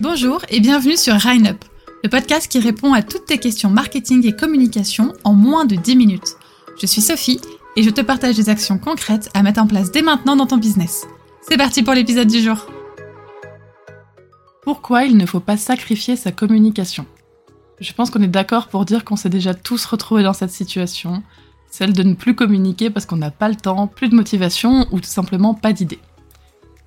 Bonjour et bienvenue sur Rhine Up, le podcast qui répond à toutes tes questions marketing et communication en moins de 10 minutes. Je suis Sophie et je te partage des actions concrètes à mettre en place dès maintenant dans ton business. C'est parti pour l'épisode du jour. Pourquoi il ne faut pas sacrifier sa communication? Je pense qu'on est d'accord pour dire qu'on s'est déjà tous retrouvés dans cette situation, celle de ne plus communiquer parce qu'on n'a pas le temps, plus de motivation ou tout simplement pas d'idées.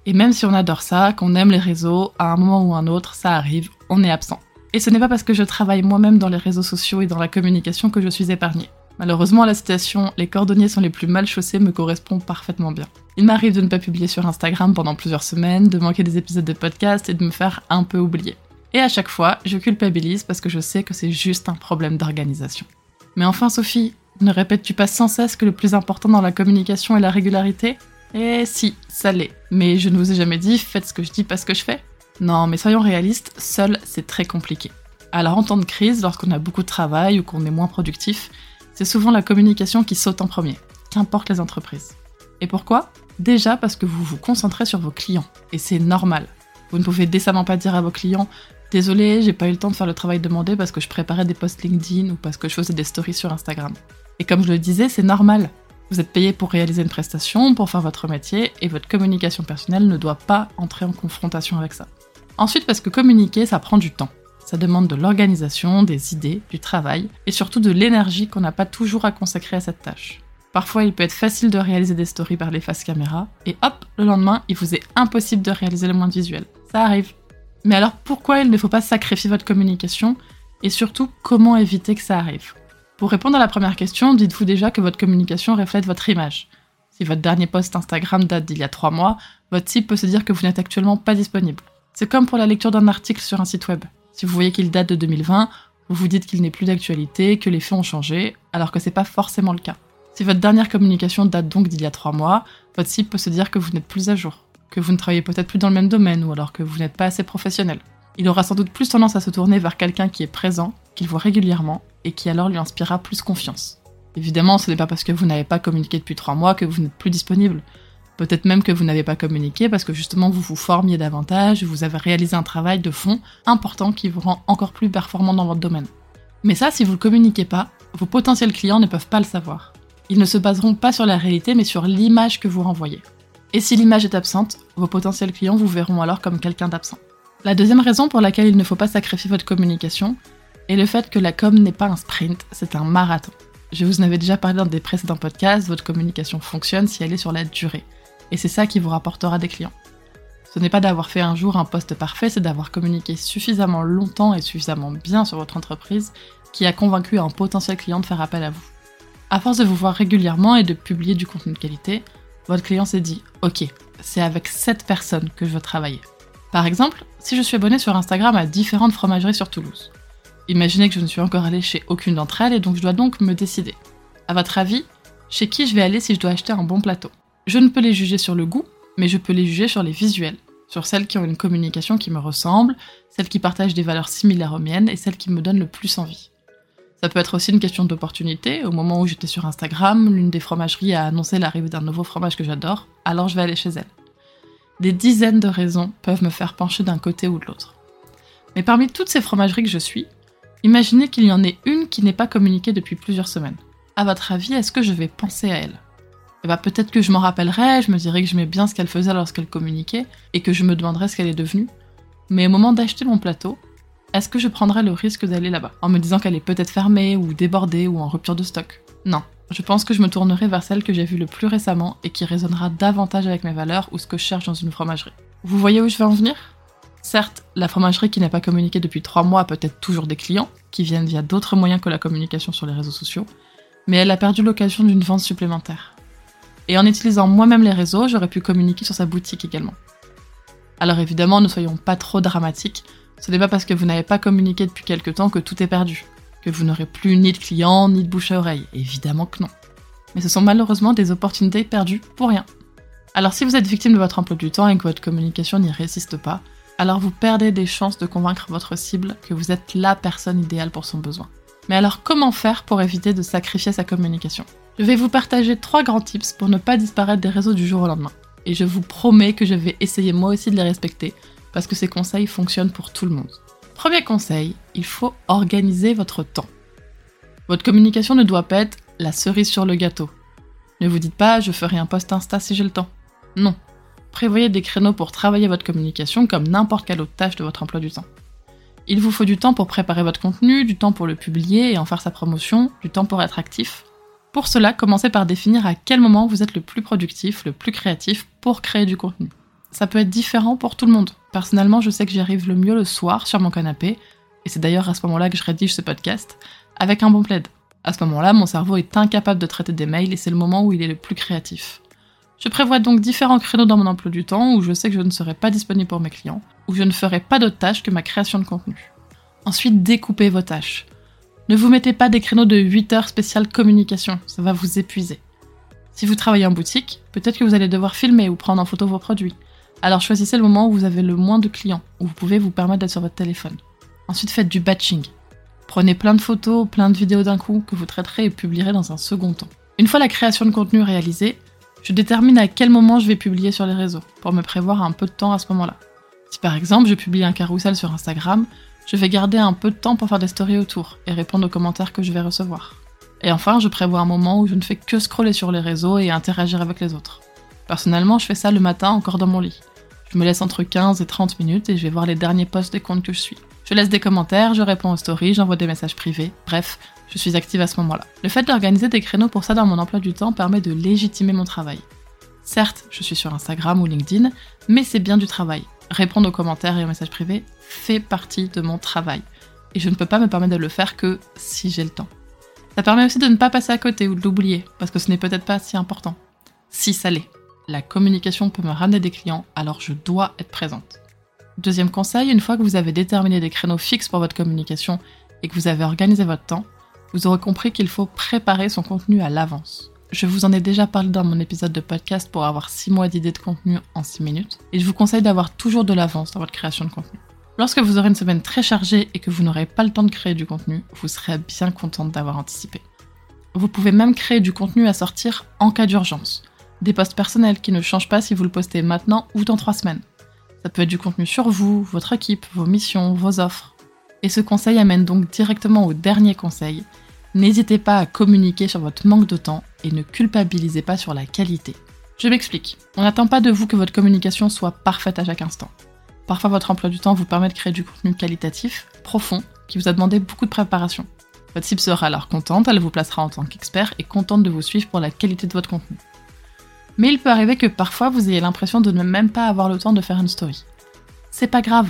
Et même si on adore ça, qu'on aime les réseaux, à un moment ou un autre, ça arrive, on est absent. Et ce n'est pas parce que je travaille moi-même dans les réseaux sociaux et dans la communication que je suis épargnée. Malheureusement, la citation Les cordonniers sont les plus mal chaussés me correspond parfaitement bien. Il m'arrive de ne pas publier sur Instagram pendant plusieurs semaines, de manquer des épisodes de podcast et de me faire un peu oublier. Et à chaque fois, je culpabilise parce que je sais que c'est juste un problème d'organisation. Mais enfin, Sophie, ne répètes-tu pas sans cesse que le plus important dans la communication est la régularité? Eh si, ça l'est. Mais je ne vous ai jamais dit faites ce que je dis, pas ce que je fais. Non, mais soyons réalistes, seul c'est très compliqué. Alors en temps de crise, lorsqu'on a beaucoup de travail ou qu'on est moins productif, c'est souvent la communication qui saute en premier, qu'importe les entreprises. Et pourquoi? Déjà parce que vous vous concentrez sur vos clients, et c'est normal. Vous ne pouvez décemment pas dire à vos clients Désolé, j'ai pas eu le temps de faire le travail demandé parce que je préparais des posts LinkedIn ou parce que je faisais des stories sur Instagram. Et comme je le disais, c'est normal. Vous êtes payé pour réaliser une prestation, pour faire votre métier, et votre communication personnelle ne doit pas entrer en confrontation avec ça. Ensuite, parce que communiquer, ça prend du temps. Ça demande de l'organisation, des idées, du travail, et surtout de l'énergie qu'on n'a pas toujours à consacrer à cette tâche. Parfois, il peut être facile de réaliser des stories par les faces caméra, et hop, le lendemain, il vous est impossible de réaliser le moindre visuel. Ça arrive. Mais alors pourquoi il ne faut pas sacrifier votre communication, et surtout comment éviter que ça arrive? Pour répondre à la première question, dites-vous déjà que votre communication reflète votre image. Si votre dernier post Instagram date d'il y a trois mois, votre site peut se dire que vous n'êtes actuellement pas disponible. C'est comme pour la lecture d'un article sur un site web. Si vous voyez qu'il date de 2020, vous vous dites qu'il n'est plus d'actualité, que les faits ont changé, alors que c'est pas forcément le cas. Si votre dernière communication date donc d'il y a trois mois, votre site peut se dire que vous n'êtes plus à jour, que vous ne travaillez peut-être plus dans le même domaine ou alors que vous n'êtes pas assez professionnel. Il aura sans doute plus tendance à se tourner vers quelqu'un qui est présent, qu'il voit régulièrement et qui alors lui inspirera plus confiance. Évidemment, ce n'est pas parce que vous n'avez pas communiqué depuis trois mois que vous n'êtes plus disponible. Peut-être même que vous n'avez pas communiqué parce que justement vous vous formiez davantage, vous avez réalisé un travail de fond important qui vous rend encore plus performant dans votre domaine. Mais ça, si vous ne communiquez pas, vos potentiels clients ne peuvent pas le savoir. Ils ne se baseront pas sur la réalité mais sur l'image que vous renvoyez. Et si l'image est absente, vos potentiels clients vous verront alors comme quelqu'un d'absent. La deuxième raison pour laquelle il ne faut pas sacrifier votre communication, et le fait que la com n'est pas un sprint, c'est un marathon. Je vous en avais déjà parlé dans des précédents podcasts, votre communication fonctionne si elle est sur la durée. Et c'est ça qui vous rapportera des clients. Ce n'est pas d'avoir fait un jour un poste parfait, c'est d'avoir communiqué suffisamment longtemps et suffisamment bien sur votre entreprise qui a convaincu un potentiel client de faire appel à vous. À force de vous voir régulièrement et de publier du contenu de qualité, votre client s'est dit Ok, c'est avec cette personne que je veux travailler. Par exemple, si je suis abonné sur Instagram à différentes fromageries sur Toulouse, Imaginez que je ne suis encore allée chez aucune d'entre elles et donc je dois donc me décider. À votre avis, chez qui je vais aller si je dois acheter un bon plateau? Je ne peux les juger sur le goût, mais je peux les juger sur les visuels, sur celles qui ont une communication qui me ressemble, celles qui partagent des valeurs similaires aux miennes et celles qui me donnent le plus envie. Ça peut être aussi une question d'opportunité. Au moment où j'étais sur Instagram, l'une des fromageries a annoncé l'arrivée d'un nouveau fromage que j'adore, alors je vais aller chez elle. Des dizaines de raisons peuvent me faire pencher d'un côté ou de l'autre. Mais parmi toutes ces fromageries que je suis, Imaginez qu'il y en ait une qui n'est pas communiquée depuis plusieurs semaines. À votre avis, est-ce que je vais penser à elle? Eh ben, peut-être que je m'en rappellerai, je me dirais que j'aimais bien ce qu'elle faisait lorsqu'elle communiquait, et que je me demanderais ce qu'elle est devenue. Mais au moment d'acheter mon plateau, est-ce que je prendrais le risque d'aller là-bas, en me disant qu'elle est peut-être fermée, ou débordée, ou en rupture de stock? Non. Je pense que je me tournerai vers celle que j'ai vue le plus récemment et qui résonnera davantage avec mes valeurs ou ce que je cherche dans une fromagerie. Vous voyez où je veux en venir? Certes, la fromagerie qui n'a pas communiqué depuis trois mois a peut-être toujours des clients, qui viennent via d'autres moyens que la communication sur les réseaux sociaux, mais elle a perdu l'occasion d'une vente supplémentaire. Et en utilisant moi-même les réseaux, j'aurais pu communiquer sur sa boutique également. Alors évidemment, ne soyons pas trop dramatiques, ce n'est pas parce que vous n'avez pas communiqué depuis quelque temps que tout est perdu, que vous n'aurez plus ni de clients, ni de bouche à oreille, évidemment que non. Mais ce sont malheureusement des opportunités perdues pour rien. Alors si vous êtes victime de votre emploi du temps et que votre communication n'y résiste pas, alors vous perdez des chances de convaincre votre cible que vous êtes la personne idéale pour son besoin. Mais alors comment faire pour éviter de sacrifier sa communication? Je vais vous partager trois grands tips pour ne pas disparaître des réseaux du jour au lendemain. Et je vous promets que je vais essayer moi aussi de les respecter, parce que ces conseils fonctionnent pour tout le monde. Premier conseil, il faut organiser votre temps. Votre communication ne doit pas être la cerise sur le gâteau. Ne vous dites pas je ferai un post Insta si j'ai le temps. Non. Prévoyez des créneaux pour travailler votre communication comme n'importe quelle autre tâche de votre emploi du temps. Il vous faut du temps pour préparer votre contenu, du temps pour le publier et en faire sa promotion, du temps pour être actif. Pour cela, commencez par définir à quel moment vous êtes le plus productif, le plus créatif pour créer du contenu. Ça peut être différent pour tout le monde. Personnellement, je sais que j'y arrive le mieux le soir sur mon canapé, et c'est d'ailleurs à ce moment-là que je rédige ce podcast, avec un bon plaid. À ce moment-là, mon cerveau est incapable de traiter des mails et c'est le moment où il est le plus créatif. Je prévois donc différents créneaux dans mon emploi du temps où je sais que je ne serai pas disponible pour mes clients, où je ne ferai pas d'autres tâches que ma création de contenu. Ensuite, découpez vos tâches. Ne vous mettez pas des créneaux de 8 heures spéciales communication, ça va vous épuiser. Si vous travaillez en boutique, peut-être que vous allez devoir filmer ou prendre en photo vos produits. Alors choisissez le moment où vous avez le moins de clients, où vous pouvez vous permettre d'être sur votre téléphone. Ensuite, faites du batching. Prenez plein de photos, plein de vidéos d'un coup que vous traiterez et publierez dans un second temps. Une fois la création de contenu réalisée, je détermine à quel moment je vais publier sur les réseaux, pour me prévoir un peu de temps à ce moment-là. Si par exemple je publie un carrousel sur Instagram, je vais garder un peu de temps pour faire des stories autour et répondre aux commentaires que je vais recevoir. Et enfin, je prévois un moment où je ne fais que scroller sur les réseaux et interagir avec les autres. Personnellement, je fais ça le matin encore dans mon lit. Je me laisse entre 15 et 30 minutes et je vais voir les derniers posts des comptes que je suis. Je laisse des commentaires, je réponds aux stories, j'envoie des messages privés, bref, je suis active à ce moment-là. Le fait d'organiser des créneaux pour ça dans mon emploi du temps permet de légitimer mon travail. Certes, je suis sur Instagram ou LinkedIn, mais c'est bien du travail. Répondre aux commentaires et aux messages privés fait partie de mon travail. Et je ne peux pas me permettre de le faire que si j'ai le temps. Ça permet aussi de ne pas passer à côté ou de l'oublier, parce que ce n'est peut-être pas si important. Si ça l'est. La communication peut me ramener des clients, alors je dois être présente. Deuxième conseil, une fois que vous avez déterminé des créneaux fixes pour votre communication et que vous avez organisé votre temps, vous aurez compris qu'il faut préparer son contenu à l'avance. Je vous en ai déjà parlé dans mon épisode de podcast pour avoir 6 mois d'idées de contenu en 6 minutes, et je vous conseille d'avoir toujours de l'avance dans votre création de contenu. Lorsque vous aurez une semaine très chargée et que vous n'aurez pas le temps de créer du contenu, vous serez bien contente d'avoir anticipé. Vous pouvez même créer du contenu à sortir en cas d'urgence. Des posts personnels qui ne changent pas si vous le postez maintenant ou dans 3 semaines. Ça peut être du contenu sur vous, votre équipe, vos missions, vos offres. Et ce conseil amène donc directement au dernier conseil, N'hésitez pas à communiquer sur votre manque de temps et ne culpabilisez pas sur la qualité. Je m'explique. On n'attend pas de vous que votre communication soit parfaite à chaque instant. Parfois, votre emploi du temps vous permet de créer du contenu qualitatif, profond, qui vous a demandé beaucoup de préparation. Votre cible sera alors contente, elle vous placera en tant qu'expert et contente de vous suivre pour la qualité de votre contenu. Mais il peut arriver que parfois vous ayez l'impression de ne même pas avoir le temps de faire une story. C'est pas grave,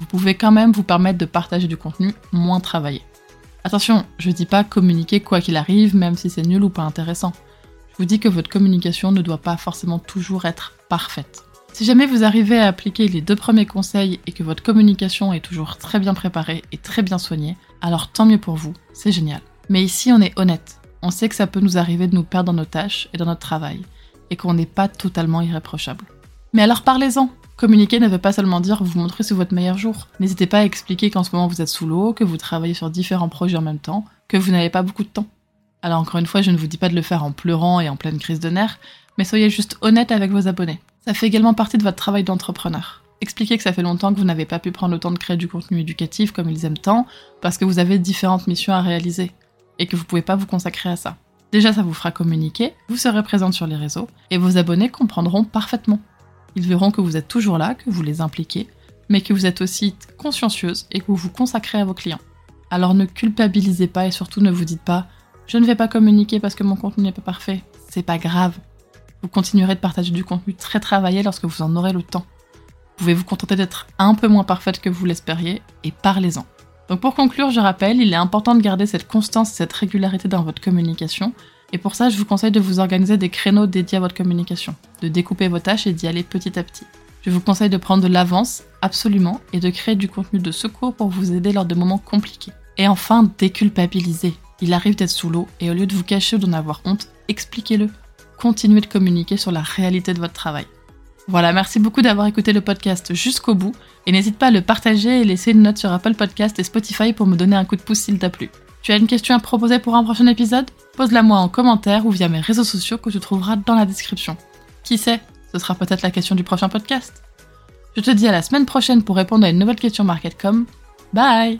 vous pouvez quand même vous permettre de partager du contenu moins travaillé. Attention, je dis pas communiquer quoi qu'il arrive, même si c'est nul ou pas intéressant. Je vous dis que votre communication ne doit pas forcément toujours être parfaite. Si jamais vous arrivez à appliquer les deux premiers conseils et que votre communication est toujours très bien préparée et très bien soignée, alors tant mieux pour vous, c'est génial. Mais ici, on est honnête. On sait que ça peut nous arriver de nous perdre dans nos tâches et dans notre travail, et qu'on n'est pas totalement irréprochable. Mais alors parlez-en Communiquer ne veut pas seulement dire vous montrer sous votre meilleur jour. N'hésitez pas à expliquer qu'en ce moment vous êtes sous l'eau, que vous travaillez sur différents projets en même temps, que vous n'avez pas beaucoup de temps. Alors encore une fois, je ne vous dis pas de le faire en pleurant et en pleine crise de nerfs, mais soyez juste honnête avec vos abonnés. Ça fait également partie de votre travail d'entrepreneur. Expliquez que ça fait longtemps que vous n'avez pas pu prendre le temps de créer du contenu éducatif comme ils aiment tant, parce que vous avez différentes missions à réaliser, et que vous pouvez pas vous consacrer à ça. Déjà, ça vous fera communiquer, vous serez présente sur les réseaux, et vos abonnés comprendront parfaitement. Ils verront que vous êtes toujours là, que vous les impliquez, mais que vous êtes aussi consciencieuse et que vous vous consacrez à vos clients. Alors ne culpabilisez pas et surtout ne vous dites pas je ne vais pas communiquer parce que mon contenu n'est pas parfait. C'est pas grave. Vous continuerez de partager du contenu très travaillé lorsque vous en aurez le temps. Vous pouvez vous contenter d'être un peu moins parfaite que vous l'espériez et parlez-en. Donc pour conclure, je rappelle, il est important de garder cette constance et cette régularité dans votre communication et pour ça, je vous conseille de vous organiser des créneaux dédiés à votre communication, de découper vos tâches et d'y aller petit à petit. Je vous conseille de prendre de l'avance, absolument, et de créer du contenu de secours pour vous aider lors de moments compliqués. Et enfin, déculpabiliser. Il arrive d'être sous l'eau, et au lieu de vous cacher ou d'en avoir honte, expliquez-le. Continuez de communiquer sur la réalité de votre travail. Voilà, merci beaucoup d'avoir écouté le podcast jusqu'au bout, et n'hésite pas à le partager et laisser une note sur Apple Podcast et Spotify pour me donner un coup de pouce s'il t'a plu. Tu as une question à proposer pour un prochain épisode? Pose-la moi en commentaire ou via mes réseaux sociaux que tu trouveras dans la description. Qui sait, ce sera peut-être la question du prochain podcast. Je te dis à la semaine prochaine pour répondre à une nouvelle question MarketCom. Bye